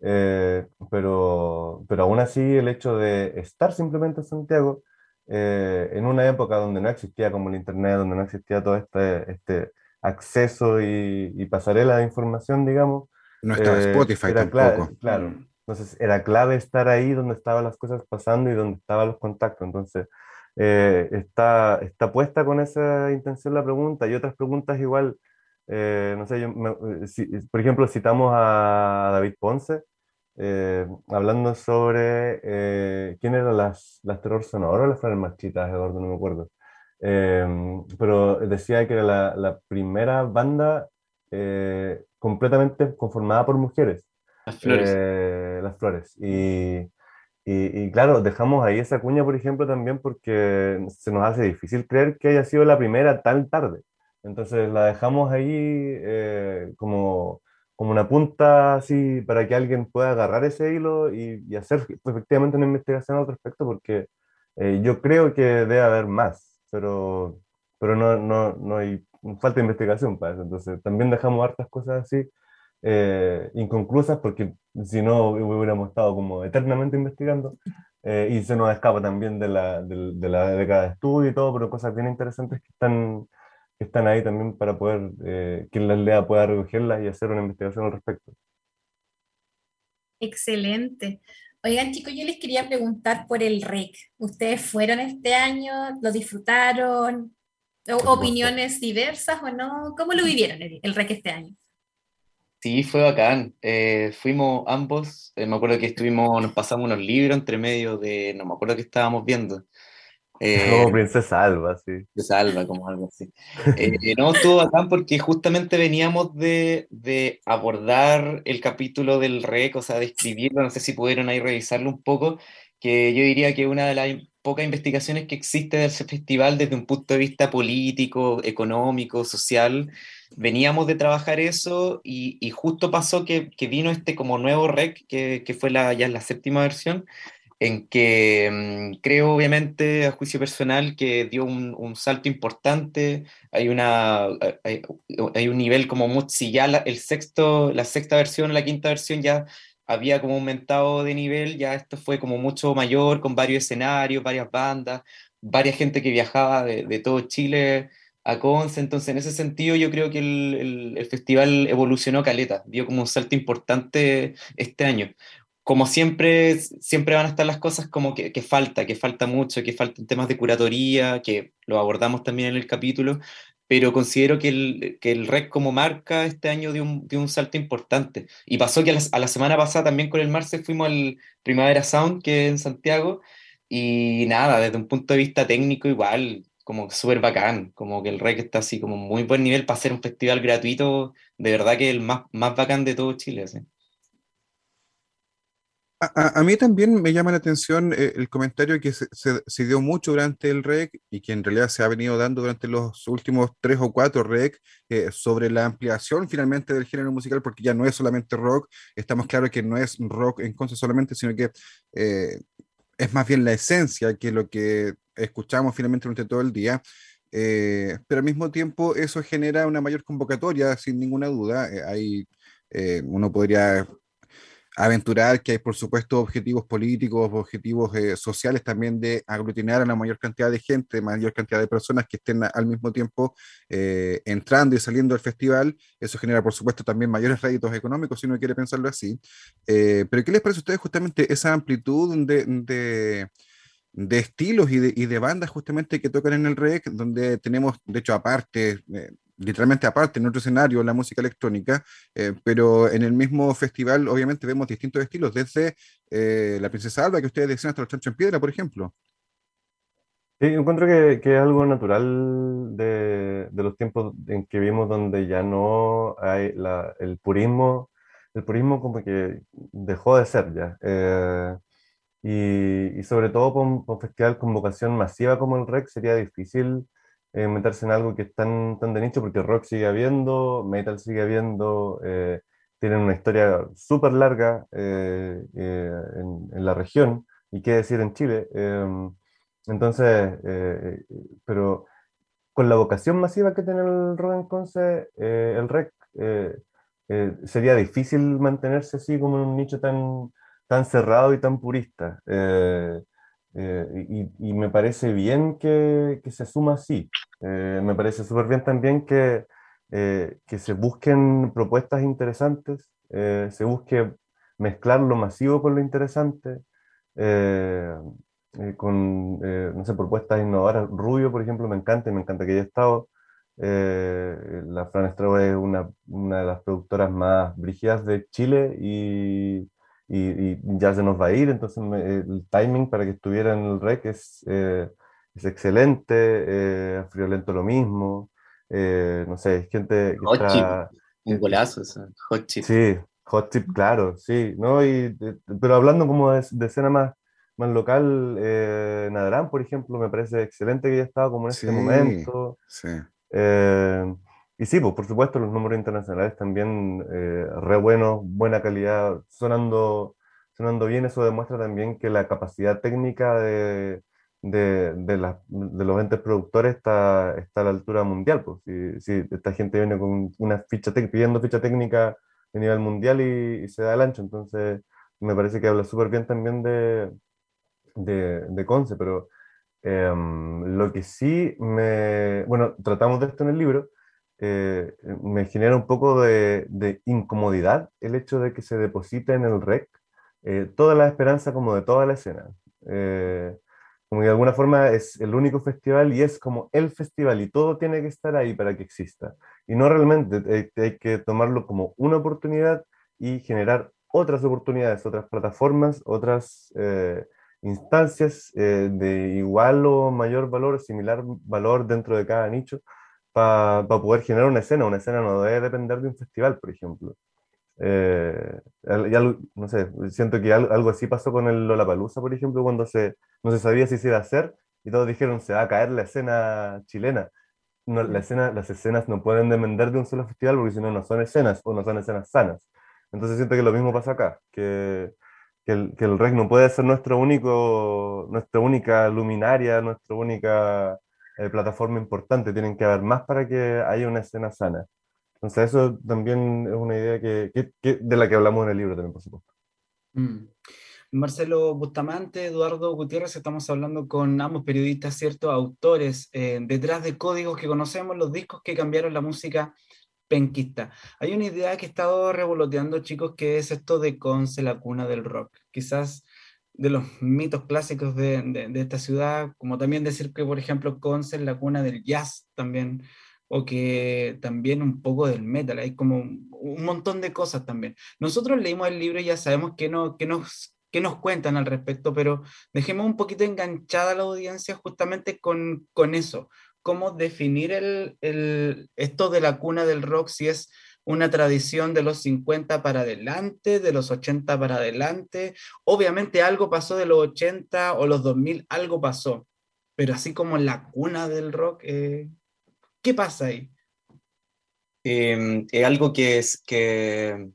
Eh, pero, pero aún así el hecho de estar simplemente en Santiago eh, en una época donde no existía como el Internet, donde no existía todo este, este acceso y, y pasarela de información, digamos. No estaba eh, Spotify era tampoco. cla- claro. Entonces era clave estar ahí donde estaban las cosas pasando y donde estaban los contactos. Entonces eh, está, está puesta con esa intención la pregunta y otras preguntas igual. eh, no sé, yo me- si- por ejemplo, citamos a David Ponce eh, hablando sobre eh, quién eran las, las Terror Sonoro o las Flores Marchitas, Eduardo, no me acuerdo. Eh, pero decía que era la, la primera banda eh, completamente conformada por mujeres. Las flores. Eh, las flores. Y, y, y claro, dejamos ahí esa cuña, por ejemplo, también porque se nos hace difícil creer que haya sido la primera tan tarde. Entonces la dejamos ahí eh, como, como una punta así para que alguien pueda agarrar ese hilo y, y hacer efectivamente una investigación al respecto, porque eh, yo creo que debe haber más, pero, pero no, no, no hay falta de investigación para eso. Entonces también dejamos hartas cosas así eh, inconclusas, porque si no hubiéramos estado como eternamente investigando, eh, y se nos escapa también de la, de, de la década de estudio y todo, pero cosas bien interesantes que están, que están ahí también para poder, eh, quien las lea pueda recogerlas y hacer una investigación al respecto. Excelente. Oigan, chicos, yo les quería preguntar por el REC. ¿Ustedes fueron este año? ¿Lo disfrutaron? ¿Opiniones diversas o no? ¿Cómo lo vivieron el, el REC este año? Sí, fue bacán. Eh, fuimos ambos, eh, me acuerdo que estuvimos, nos pasamos unos libros entre medio de, no me acuerdo qué estábamos viendo. Eh, Como Princesa Alba, sí. de Salva, como algo así. Eh, no, estuvo bacán porque justamente veníamos de, de abordar el capítulo del REC, o sea, de escribirlo, no sé si pudieron ahí revisarlo un poco, que yo diría que una de las pocas investigaciones que existe de ese festival desde un punto de vista político, económico, social, veníamos de trabajar eso y, y justo pasó que, que vino este como nuevo REC, que, que fue la, ya la séptima versión, en que mm, creo obviamente a juicio personal que dio un, un salto importante, hay, una, hay, hay un nivel como mucho, si ya la, el sexto, la sexta versión, la quinta versión ya había como aumentado de nivel, ya esto fue como mucho mayor, con varios escenarios, varias bandas, varias gente que viajaba de, todo Chile a Conce, entonces en ese sentido yo creo que el, el, el festival evolucionó caleta, dio como un salto importante este año. Como siempre, siempre van a estar las cosas como que, que, falta, que falta mucho, que faltan temas de curatoría, que lo abordamos también en el capítulo, pero considero que el, que el REC como marca este año dio un, dio un salto importante. Y pasó que a la, a la, semana pasada también con el Marce fuimos al Primavera Sound, que es en Santiago, y nada, desde un punto de vista técnico igual, como súper bacán, como que el REC está así como muy buen nivel para hacer un festival gratuito, de verdad que el más, más bacán de todo Chile. ¿sí? A, mí también me llama la atención eh, el comentario que se, dio mucho durante el REC y que en realidad se ha venido dando durante los últimos tres o cuatro REC eh, sobre la ampliación finalmente del género musical, porque ya no es solamente rock, estamos claros que no es rock en contra solamente, sino que eh, es más bien la esencia que lo que escuchamos finalmente durante todo el día. Eh, pero al mismo tiempo eso genera una mayor convocatoria, sin ninguna duda. hay, uno podría aventurar que hay, por supuesto, objetivos políticos, objetivos eh, sociales también de aglutinar a la mayor cantidad de gente, mayor cantidad de personas que estén al mismo tiempo eh, entrando y saliendo del festival. Eso genera, por supuesto, también mayores réditos económicos, si uno quiere pensarlo así. Eh, pero, ¿qué les parece a ustedes justamente esa amplitud de, de de estilos y de, y de, bandas justamente que tocan en el REC, donde tenemos, de hecho, aparte, eh, literalmente aparte, en otro escenario, la música electrónica, eh, pero en el mismo festival obviamente vemos distintos estilos, desde eh, La Princesa Alba, que ustedes decían, hasta Los Chanchos en Piedra, por ejemplo. Sí, encuentro que, que, es algo natural de, de, los tiempos en que vivimos donde ya no hay la, el purismo, el purismo como que dejó de ser ya. Eh, y, y, sobre todo con un festival con vocación masiva como el REC sería difícil eh, meterse en algo que es tan, tan de nicho porque rock sigue habiendo, metal sigue habiendo, eh, tienen una historia súper larga eh, en, en, la región y qué decir en Chile. entonces, pero con la vocación masiva que tiene el rock en Conce, el REC, sería difícil mantenerse así como en un nicho tan tan cerrado y tan purista. Eh, y, y, me parece bien que, que se suma así. me parece súper bien también que, que se busquen propuestas interesantes, se busque mezclar lo masivo con lo interesante, con, no sé, propuestas innovadoras. Rubio, por ejemplo, me encanta y me encanta que haya estado. Eh, la Fran Estrabo es una, una, de las productoras más brígidas de Chile y, y, ya se nos va a ir, entonces el timing para que estuviera en el REC es, eh, es excelente, eh, Friolento lo mismo, eh, no sé, es gente que hot está... Chip. Un golazo, hot chip. Sí, hot chip, claro, sí, ¿no? Y, pero hablando como de, de escena más, más local, eh, Nadrán, por ejemplo, me parece excelente que haya estado como en este momento. Sí. Eh, y sí, pues por supuesto los números internacionales también eh, re buenos, buena calidad, sonando, sonando bien, eso demuestra también que la capacidad técnica de, de, de, de los entes productores está, está a la altura mundial. Pues. Si, si esta gente viene con una ficha pidiendo ficha técnica a nivel mundial y, se da el ancho, entonces me parece que habla súper bien también de, de, de Conce, pero Em, lo que sí me, bueno, tratamos de esto en el libro, eh, me genera un poco de, incomodidad el hecho de que se deposite en el REC eh, toda la esperanza como de toda la escena. Eh, como de alguna forma es el único festival y es como el festival y todo tiene que estar ahí para que exista. Y no realmente hay que tomarlo como una oportunidad y generar otras oportunidades, otras plataformas, otras instancias eh, de igual o mayor valor, similar valor dentro de cada nicho, para poder generar una escena. Una escena no debe depender de un festival, por ejemplo. Eh, no sé, siento que algo, así pasó con el Lollapalooza, por ejemplo, cuando se, no se sabía si se iba a hacer y todos dijeron se va a caer la escena chilena. No, la escena, las escenas no pueden depender de un solo festival porque si no, no son escenas o no son escenas sanas. Entonces siento que lo mismo pasa acá, que que el, que el REC no puede ser nuestro único, nuestra única luminaria, nuestra única eh, plataforma importante, tienen que haber más para que haya una escena sana. Entonces eso también es una idea que, que, de la que hablamos en el libro también, por supuesto. Mm. Marcelo Bustamante, Eduardo Gutiérrez, estamos hablando con ambos periodistas, ¿cierto? Autores eh, detrás de códigos que conocemos, los discos que cambiaron la música penquista. Hay una idea que he estado revoloteando, chicos, que es esto de Conce, la cuna del rock. Quizás de los mitos clásicos de, de, esta ciudad, como también decir que, por ejemplo, Conce es la cuna del jazz también, o que también un poco del metal, hay como un, montón de cosas también. Nosotros leímos el libro y ya sabemos qué, no, qué nos, qué nos cuentan al respecto, pero dejemos un poquito enganchada a la audiencia justamente con, con eso, cómo definir el, esto de la cuna del rock, si es una tradición de los 50 para adelante, de los 80 para adelante. Obviamente algo pasó de los 80 o los 2000, algo pasó, pero así como la cuna del rock, eh, ¿qué pasa ahí? Em, es algo que es que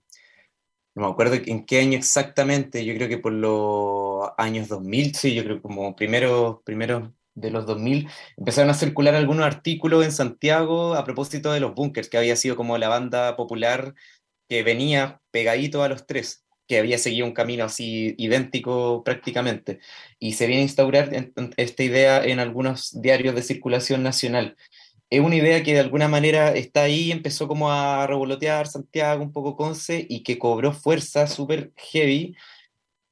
no me acuerdo en qué año exactamente, yo creo que por los años 2000, sí, yo creo como primeros primeros de los 2000, empezaron a circular algunos artículos en Santiago a propósito de los bunkers, que había sido como la banda popular que venía pegadito a los tres, que había seguido un camino así idéntico prácticamente. Y se viene a instaurar esta idea en algunos diarios de circulación nacional. Es una idea que de alguna manera está ahí, empezó como a revolotear Santiago, un poco Conce, y que cobró fuerza súper heavy,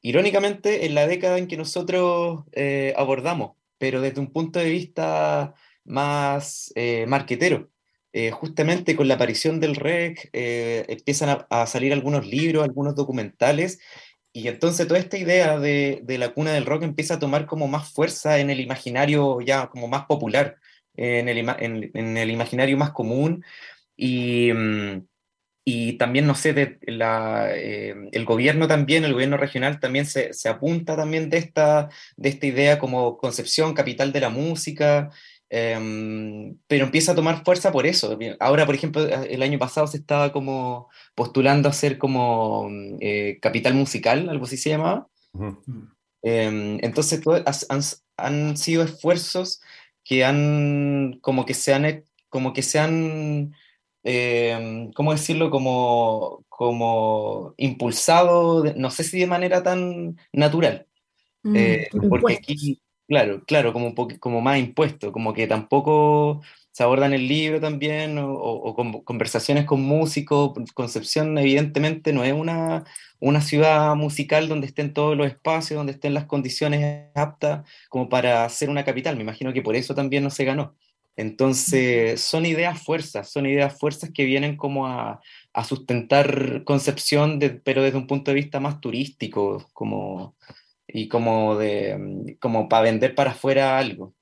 irónicamente, en la década en que nosotros eh, abordamos pero desde un punto de vista más eh, marquetero. Eh, justamente con la aparición del REC eh, empiezan a, salir algunos libros, algunos documentales, y entonces toda esta idea de, de, la cuna del rock empieza a tomar como más fuerza en el imaginario ya como más popular, en el, en, en el imaginario más común, y, mm, y también, no sé, de la, eh, el gobierno también, el gobierno regional también se, se, apunta también de esta, de esta idea como concepción capital de la música, em, pero empieza a tomar fuerza por eso. Ahora, por ejemplo, el año pasado se estaba como postulando a ser como eh, capital musical, algo así se llamaba. Em, entonces, han, han, sido esfuerzos que han, como que se han, como que se han eh, ¿cómo decirlo? Como, como impulsado, no sé si de manera tan natural, Mm, Eh, porque aquí, claro, claro, como, un como más impuesto, como que tampoco se aborda en el libro también, o, o- o con conversaciones con músicos. Concepción, evidentemente, no es una, una ciudad musical donde estén todos los espacios, donde estén las condiciones aptas como para ser una capital. Me imagino que por eso también no se ganó. Entonces, son ideas fuerzas, son ideas fuerzas que vienen como a, sustentar Concepción, de- pero desde un punto de vista más turístico, como y como de mm, como para vender para afuera algo.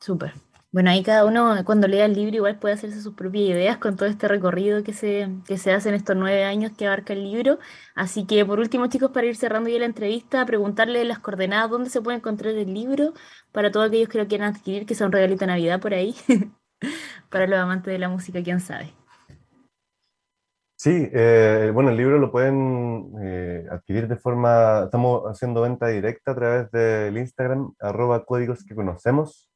Súper. Bueno, ahí cada uno cuando lea el libro igual puede hacerse sus propias ideas con todo este recorrido que se, que se hace en estos nueve años que abarca el libro. Así que por último, chicos, para ir cerrando ya la entrevista, preguntarle las coordenadas, dónde se puede encontrar el libro para todos aquellos que lo quieran adquirir, que sea un regalito de Navidad por ahí, para los amantes de la música, quién sabe. Sí, eh, bueno, el libro lo pueden eh, adquirir de forma, estamos haciendo venta directa a través del Instagram, arroba códigos que conocemos.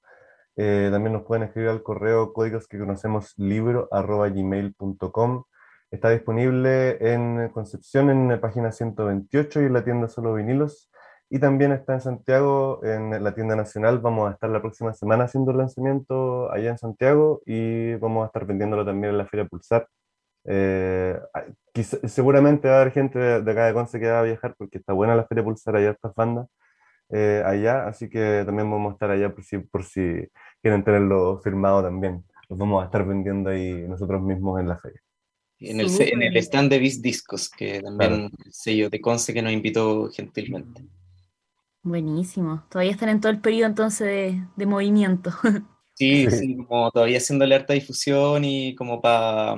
Eh, también nos pueden escribir al correo códigos que conocemos libro arroba gmail.com. Está disponible en Concepción en la página 128 y en la tienda Solo Vinilos. Y también está en Santiago, en la tienda nacional. Vamos a estar la próxima semana haciendo el lanzamiento allá en Santiago y vamos a estar vendiéndolo también en la Feria Pulsar. Eh, hay- quizá- seguramente va a haber gente de, de acá de Conce que va a viajar porque está buena la Feria Pulsar, hay estas bandas eh, allá, así que también vamos a estar allá por si, por si quieren tenerlo firmado también. Los vamos a estar vendiendo ahí nosotros mismos en la feria. En el, en el stand de Bis Discos, que también el sello de Conce que nos invitó gentilmente. Buenísimo. Todavía están en todo el periodo entonces de, de movimiento. Sí, Sí. sí, como todavía haciéndole harta difusión y como para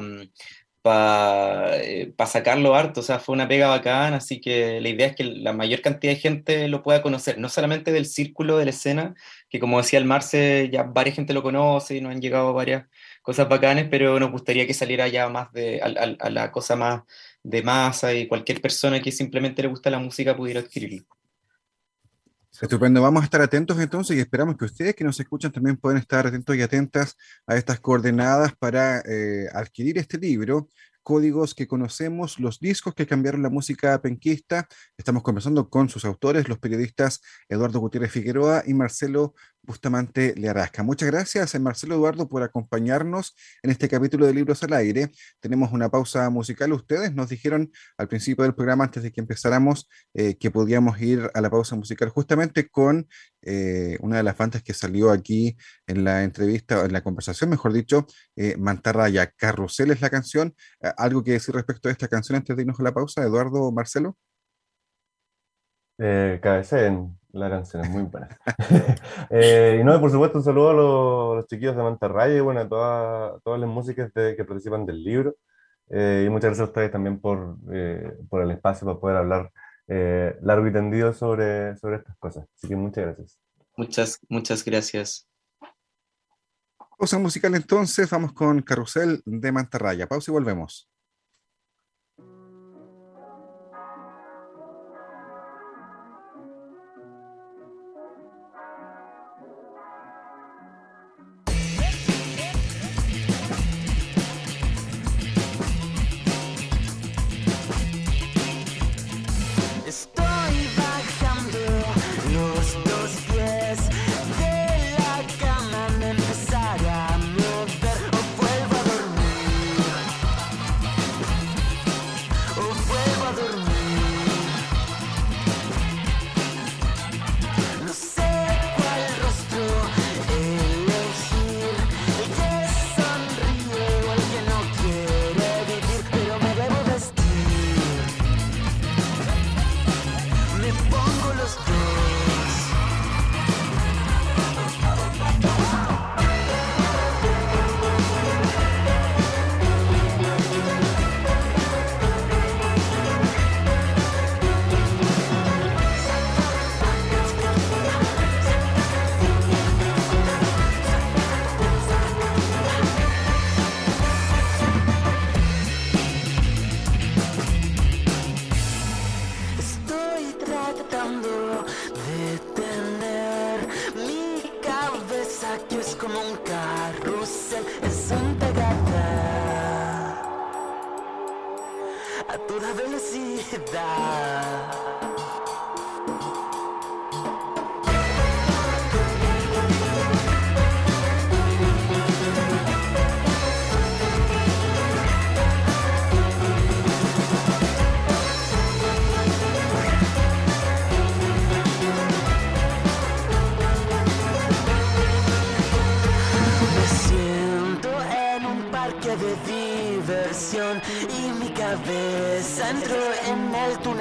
para sacarlo harto, o sea, fue una pega bacán, así que la idea es que la mayor cantidad de gente lo pueda conocer, no solamente del círculo de la escena, que como decía el Marce, ya varias gente lo conoce y nos han llegado varias cosas bacanes, pero nos gustaría que saliera ya más de, a, a- a la cosa más de masa y cualquier persona que simplemente le gusta la música pudiera adquirirlo. Estupendo, vamos a estar atentos entonces y esperamos que ustedes que nos escuchan también puedan estar atentos y atentas a estas coordenadas para eh, adquirir este libro, Códigos que conocemos, los discos que cambiaron la música penquista. Estamos conversando con sus autores, los periodistas Eduardo Gutiérrez Figueroa y Marcelo Bustamante Learasca. Muchas gracias, eh, Marcelo Eduardo, por acompañarnos en este capítulo de Libros al Aire. Tenemos una pausa musical. Ustedes nos dijeron al principio del programa, antes de que empezáramos, eh, que podíamos ir a la pausa musical justamente con eh, una de las bandas que salió aquí en la entrevista, en la conversación, mejor dicho, Mantarraya. Carrusel es la canción. ¿Algo que decir respecto a esta canción antes de irnos a la pausa, Eduardo Marcelo? Eh, la canción, es muy buena. Eh, y no, por supuesto, un saludo a los, los chiquillos de Mantarraya y bueno, a todas, todas las músicas de- que participan del libro. Eh, y muchas gracias a ustedes también por, eh, por el espacio para poder hablar eh, largo y tendido sobre, sobre estas cosas. Así que muchas gracias. Muchas, muchas gracias. Pausa musical entonces, vamos con Carrusel de Mantarraya. Pausa y volvemos. En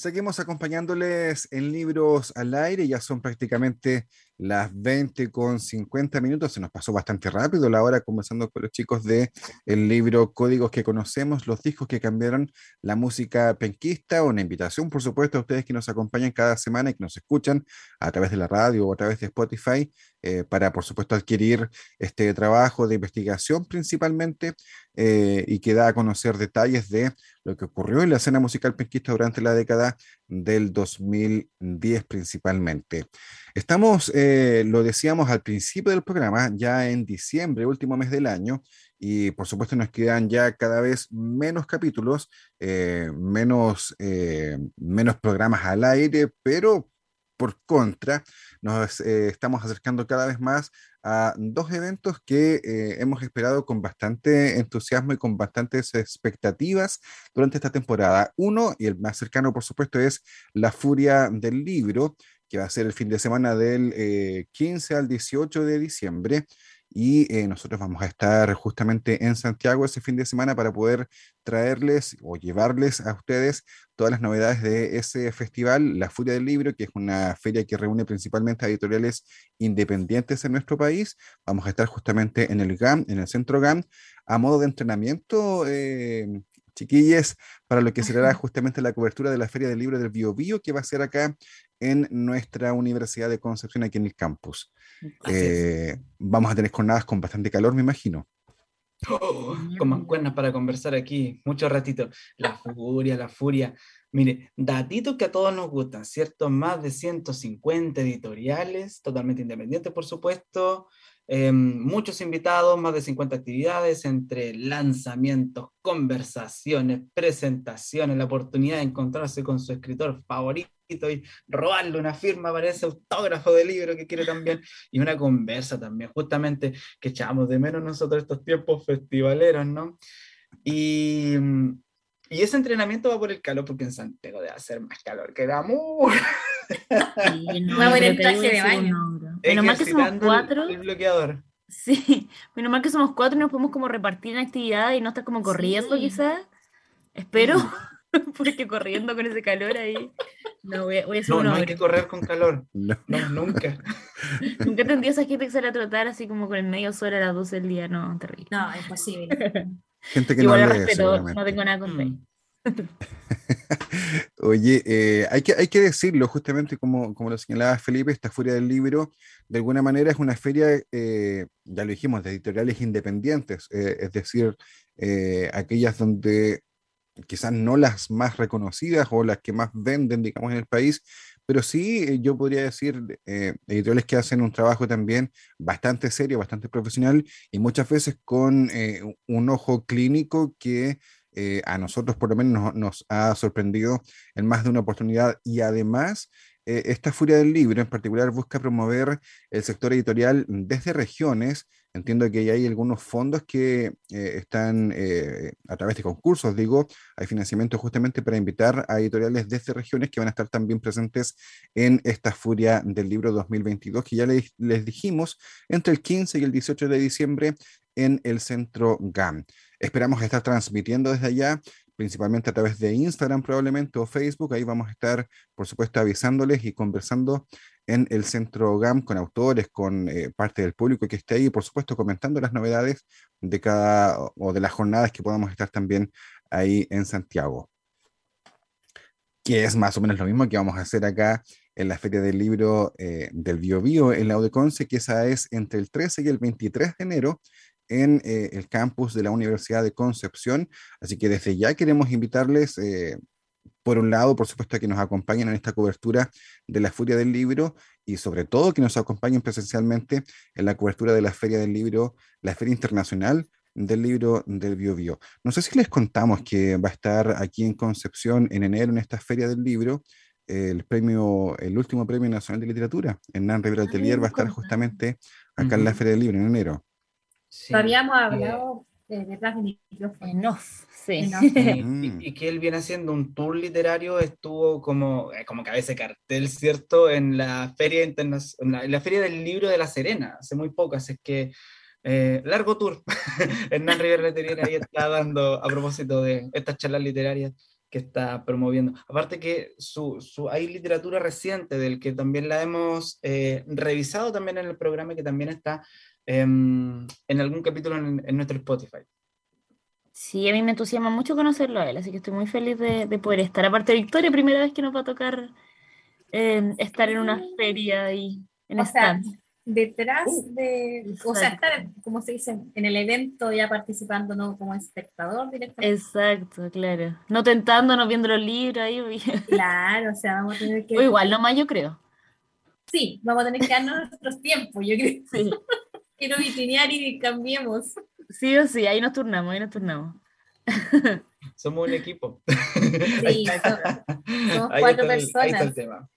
Seguimos acompañándoles en libros al aire, ya son prácticamente las 20 con 50 minutos, se nos pasó bastante rápido la hora conversando con los chicos de el libro Códigos que conocemos, los discos que cambiaron la música penquista, una invitación por supuesto a ustedes que nos acompañan cada semana y que nos escuchan a través de la radio o a través de Spotify, eh, para por supuesto adquirir este trabajo de investigación principalmente eh, y que da a conocer detalles de lo que ocurrió en la escena musical penquista durante la década del 2010 principalmente. Estamos, eh, lo decíamos al principio del programa, ya en diciembre, último mes del año, y por supuesto nos quedan ya cada vez menos capítulos, eh, menos, eh, menos programas al aire, pero por contra, nos eh, estamos acercando cada vez más a dos eventos que eh, hemos esperado con bastante entusiasmo y con bastantes expectativas durante esta temporada. Uno, y el más cercano, por supuesto, es La Furia del Libro, que va a ser el fin de semana del eh, 15 al 18 de diciembre. Y eh, nosotros vamos a estar justamente en Santiago ese fin de semana para poder traerles o llevarles a ustedes todas las novedades de ese festival, La Furia del Libro, que es una feria que reúne principalmente a editoriales independientes en nuestro país. Vamos a estar justamente en el GAM, en el centro GAM, a modo de entrenamiento, eh, chiquilles, para lo que será justamente la cobertura de la Feria del Libro del Bio Bio, que va a ser acá en nuestra Universidad de Concepción, aquí en el campus. Eh, vamos a tener jornadas con bastante calor, me imagino. Oh, con mancuernas para conversar aquí, mucho ratito. La furia, la furia. Mire, datitos que a todos nos gustan, ¿cierto? Más de 150 editoriales, totalmente independientes, por supuesto. Eh, muchos invitados, más de 50 actividades entre lanzamientos, conversaciones, presentaciones, la oportunidad de encontrarse con su escritor favorito y robarle una firma para ese autógrafo de libro que quiere también, y una conversa también, justamente que echamos de menos nosotros estos tiempos festivaleros, ¿no? Y, y ese entrenamiento va por el calor, porque en Santiago debe hacer más calor que la mu. Sí, no, en pero el traje de baño. Menos mal que somos el- cuatro. El bloqueador. Sí, menos mal que somos cuatro y nos podemos como repartir en actividades y no estar como corriendo Sí. quizás. Espero, porque corriendo con ese calor ahí. No, voy a, voy a hacer No, no hay que correr con calor. No. No, nunca. Nunca entendí a esa gente que sale a trotar así como con el medio sol a las 12 del día. No, terrible. No, imposible. Gente que Igual no lee, respeto, no tengo nada con fe. Mm. Oye, eh, hay que, hay que decirlo, justamente como, como lo señalaba Felipe, esta Furia del Libro, de alguna manera es una feria, eh, ya lo dijimos, de editoriales independientes, eh, es decir, aquellas donde quizás no las más reconocidas o las que más venden, digamos, en el país, pero sí yo podría decir editoriales que hacen un trabajo también bastante serio, bastante profesional y muchas veces con un ojo clínico que eh, a nosotros por lo menos nos, ha sorprendido en más de una oportunidad y además eh, esta Furia del Libro en particular busca promover el sector editorial desde regiones. Entiendo que hay algunos fondos que eh, están a través de concursos, digo, hay financiamiento justamente para invitar a editoriales desde regiones que van a estar también presentes en esta Furia del Libro 2022, que ya les, les dijimos entre el 15 y el 18 de diciembre en el centro GAM. Esperamos estar transmitiendo desde allá principalmente a través de Instagram probablemente o Facebook. Ahí vamos a estar, por supuesto, avisándoles y conversando en el centro GAM con autores, con eh, parte del público que esté ahí, y por supuesto, comentando las novedades de cada o de las jornadas que podamos estar también ahí en Santiago. Que es más o menos lo mismo que vamos a hacer acá en la Feria del Libro eh, del Bio Bio en la UDECONCE, que esa es entre el 13 y el 23 de enero en eh, el campus de la Universidad de Concepción. Así que desde ya queremos invitarles, eh, por un lado, por supuesto, a que nos acompañen en esta cobertura de la Furia del Libro y sobre todo que nos acompañen presencialmente en la cobertura de la Feria del Libro, la Feria Internacional del Libro del Bio Bio. No sé si les contamos que va a estar aquí en Concepción en enero en esta Feria del Libro el premio, el último premio nacional de literatura. Hernán Rivera Atelier va a estar justamente acá en la. Feria del Libro en enero. Sí. Lo habíamos hablado eh, detrás de micrófono. En off, sí. En off. Y, Mm. y que él viene haciendo un tour literario, estuvo como, eh, como cabeza de cartel, ¿cierto? En la Feria Internacional, en la Feria del Libro de La Serena, hace muy poco, así es que eh, largo tour. Hernán Rivera Letelier ahí está dando, a propósito de estas charlas literarias que está promoviendo. Aparte que su, su, hay literatura reciente del que también la hemos eh, revisado también en el programa y que también está en algún capítulo en, en nuestro Spotify. Sí, a mí me entusiasma mucho conocerlo a él, así que estoy muy feliz de, de poder estar. Aparte, Victoria, primera vez que nos va a tocar eh, estar en una feria ahí, en O sea, stand. detrás Uh, de, o sea, estar, como se dice, en el evento ya participando, no como espectador directamente. Exacto, claro. No tentándonos viendo los libros ahí. Claro, o sea, vamos a tener que. O igual, nomás yo creo. Sí, vamos a tener que darnos nuestros tiempos. Yo creo Sí. Quiero vitrinear y cambiemos. Sí o sí, ahí nos turnamos, ahí nos turnamos. Somos un equipo. Sí, so- somos Ahí cuatro está el- ahí está el personas. tema.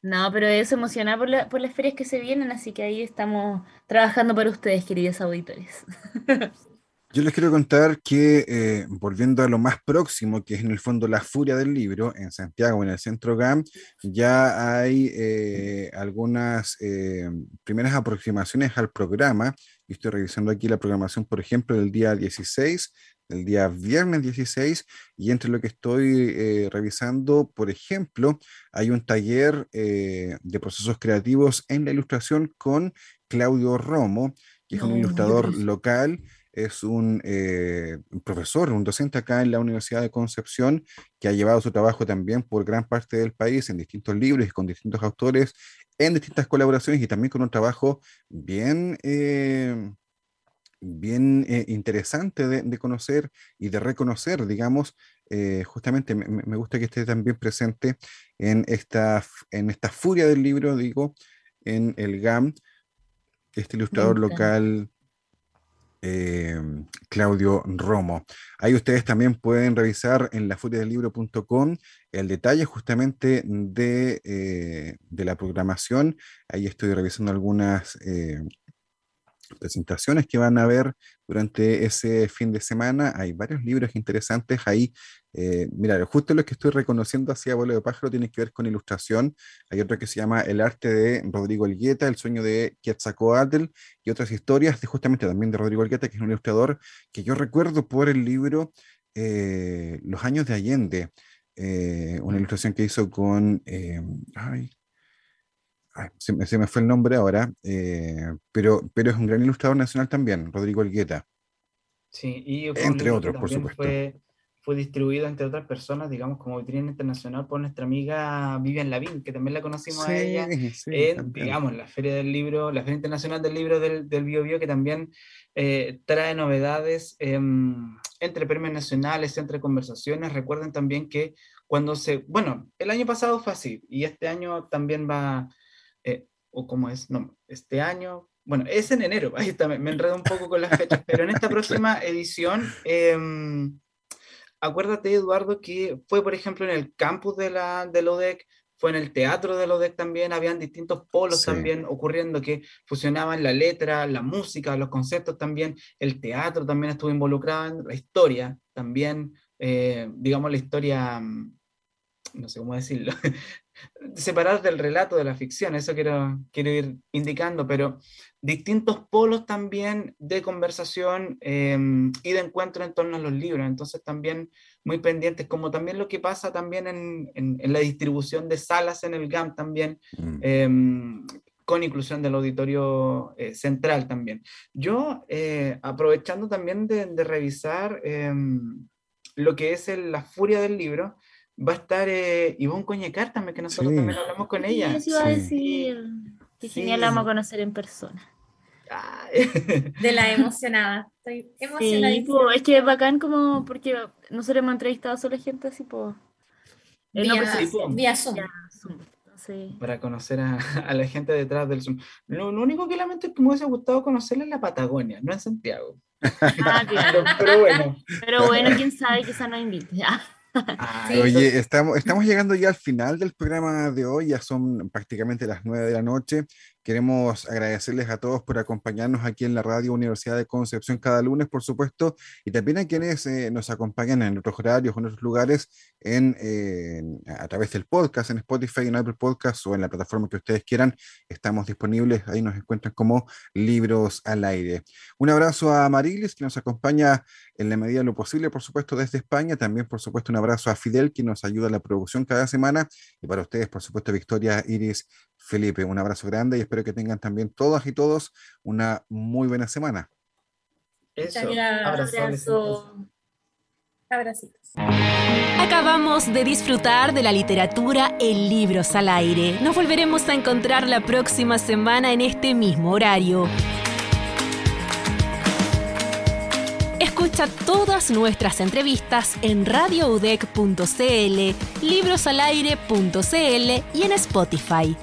No, pero eso emocionada por, la- por las ferias que se vienen, así que ahí estamos trabajando para ustedes, queridos auditores. Yo les quiero contar que, eh, volviendo a lo más próximo, que es en el fondo la furia del libro, en Santiago, en el centro GAM, ya hay eh, algunas eh, primeras aproximaciones al programa. Estoy revisando aquí la programación, por ejemplo, del día 16, del día viernes 16, y entre lo que estoy eh, revisando, por ejemplo, hay un taller eh, de procesos creativos en la ilustración con Claudio Romo, que es un No, ilustrador maravilloso. local es un, eh, un profesor, un docente acá en la Universidad de Concepción, que ha llevado su trabajo también por gran parte del país en distintos libros y con distintos autores, en distintas colaboraciones y también con un trabajo bien, eh, bien eh, interesante de, de conocer y de reconocer, digamos. justamente me, me- gusta que esté también presente en esta, en esta furia del libro, digo, en el GAM, este ilustrador local eh, Claudio Romo. Ahí ustedes también pueden revisar en lafuriadelibro.com el detalle justamente de, eh, de la programación. Ahí estoy revisando algunas eh, presentaciones que van a ver durante ese fin de semana. Hay varios libros interesantes ahí. Eh, mira, justo lo que estoy reconociendo hacia Abuelo de Pájaro tiene que ver con ilustración. Hay otro que se llama El arte de Rodrigo Elgueta, El sueño de Quetzalcoatl y otras historias de justamente también de Rodrigo Elgueta, que es un ilustrador que yo recuerdo por el libro eh, Los años de Allende, eh, una ilustración que hizo con, eh, ay, ay, se, me- se me fue el nombre ahora, eh, pero, pero es un gran ilustrador nacional también, Rodrigo Elgueta. Sí, y Entre otros, por supuesto. Fue, fue distribuido entre otras personas, digamos, como vitrina internacional por nuestra amiga Vivian Lavín, que también la conocimos a ella Sí, sí, en, también. digamos, la Feria del Libro, la Feria Internacional del Libro del, del Bio Bio, que también eh, trae novedades em, entre premios nacionales, entre conversaciones. Recuerden también que cuando se, bueno, el año pasado fue así y este año también va, eh, o cómo es, no, este año, bueno, es en enero, ahí está, me, me enredo un poco con las fechas, pero en esta próxima edición, em, acuérdate, Eduardo, que fue, por ejemplo, en el campus de la, del ODEC, fue en el teatro de los DEC también, habían distintos polos Sí. también ocurriendo que fusionaban la letra, la música, los conceptos también, el teatro también estuvo involucrado en la historia también, eh, digamos la historia, mm, no sé cómo decirlo, separar del relato de la ficción, eso quiero, quiero ir indicando, pero distintos polos también de conversación eh, y de encuentro en torno a los libros, entonces también muy pendientes, como también lo que pasa también en, en- en la distribución de salas en el GAM también, Mm. em, con inclusión del auditorio eh, central también. Yo, eh, aprovechando también de, de revisar em, lo que es el- la furia del libro, va a estar eh, Ivonne Coñecar también, que nosotros Sí. también hablamos con ella. Eso iba a Sí. decir. Qué Sí. genial la vamos a conocer en persona. Ah, De la emocionada. Estoy Sí, emocionadísima. po, es que es bacán como porque nosotros hemos entrevistado solo gente así, pues. Vía, sí, po. vía Zoom. Entonces, para conocer a, a la gente detrás del Zoom. Lo, lo único que lamento es que me hubiese gustado conocerla en la Patagonia, no en Santiago. ah, claro. Pero, pero bueno. Pero bueno, quién sabe, quizá nos invite. Ah, Ah, Oye, estamos, estamos llegando ya al final del programa de hoy, ya son prácticamente las nueve de la noche. Queremos agradecerles a todos por acompañarnos aquí en la Radio Universidad de Concepción cada lunes, por supuesto, y también a quienes eh, nos acompañan en otros horarios o en otros lugares en, eh, a través del podcast, en Spotify, en Apple Podcast o en la plataforma que ustedes quieran. Estamos disponibles, ahí nos encuentran como Libros al Aire. Un abrazo a Marilis, que nos acompaña en la medida de lo posible, por supuesto, desde España. También, por supuesto, un abrazo a Fidel, que nos ayuda en la producción cada semana. Y para ustedes, por supuesto, Victoria, Iris, Felipe, un abrazo grande y espero que tengan también todas y todos una muy buena semana. eso, abrazo. Abracitos. Acabamos de disfrutar de la literatura en Libros al Aire. Nos volveremos a encontrar la próxima semana en este mismo horario. Todas nuestras entrevistas en radioudec.cl, librosalaire.cl y en Spotify.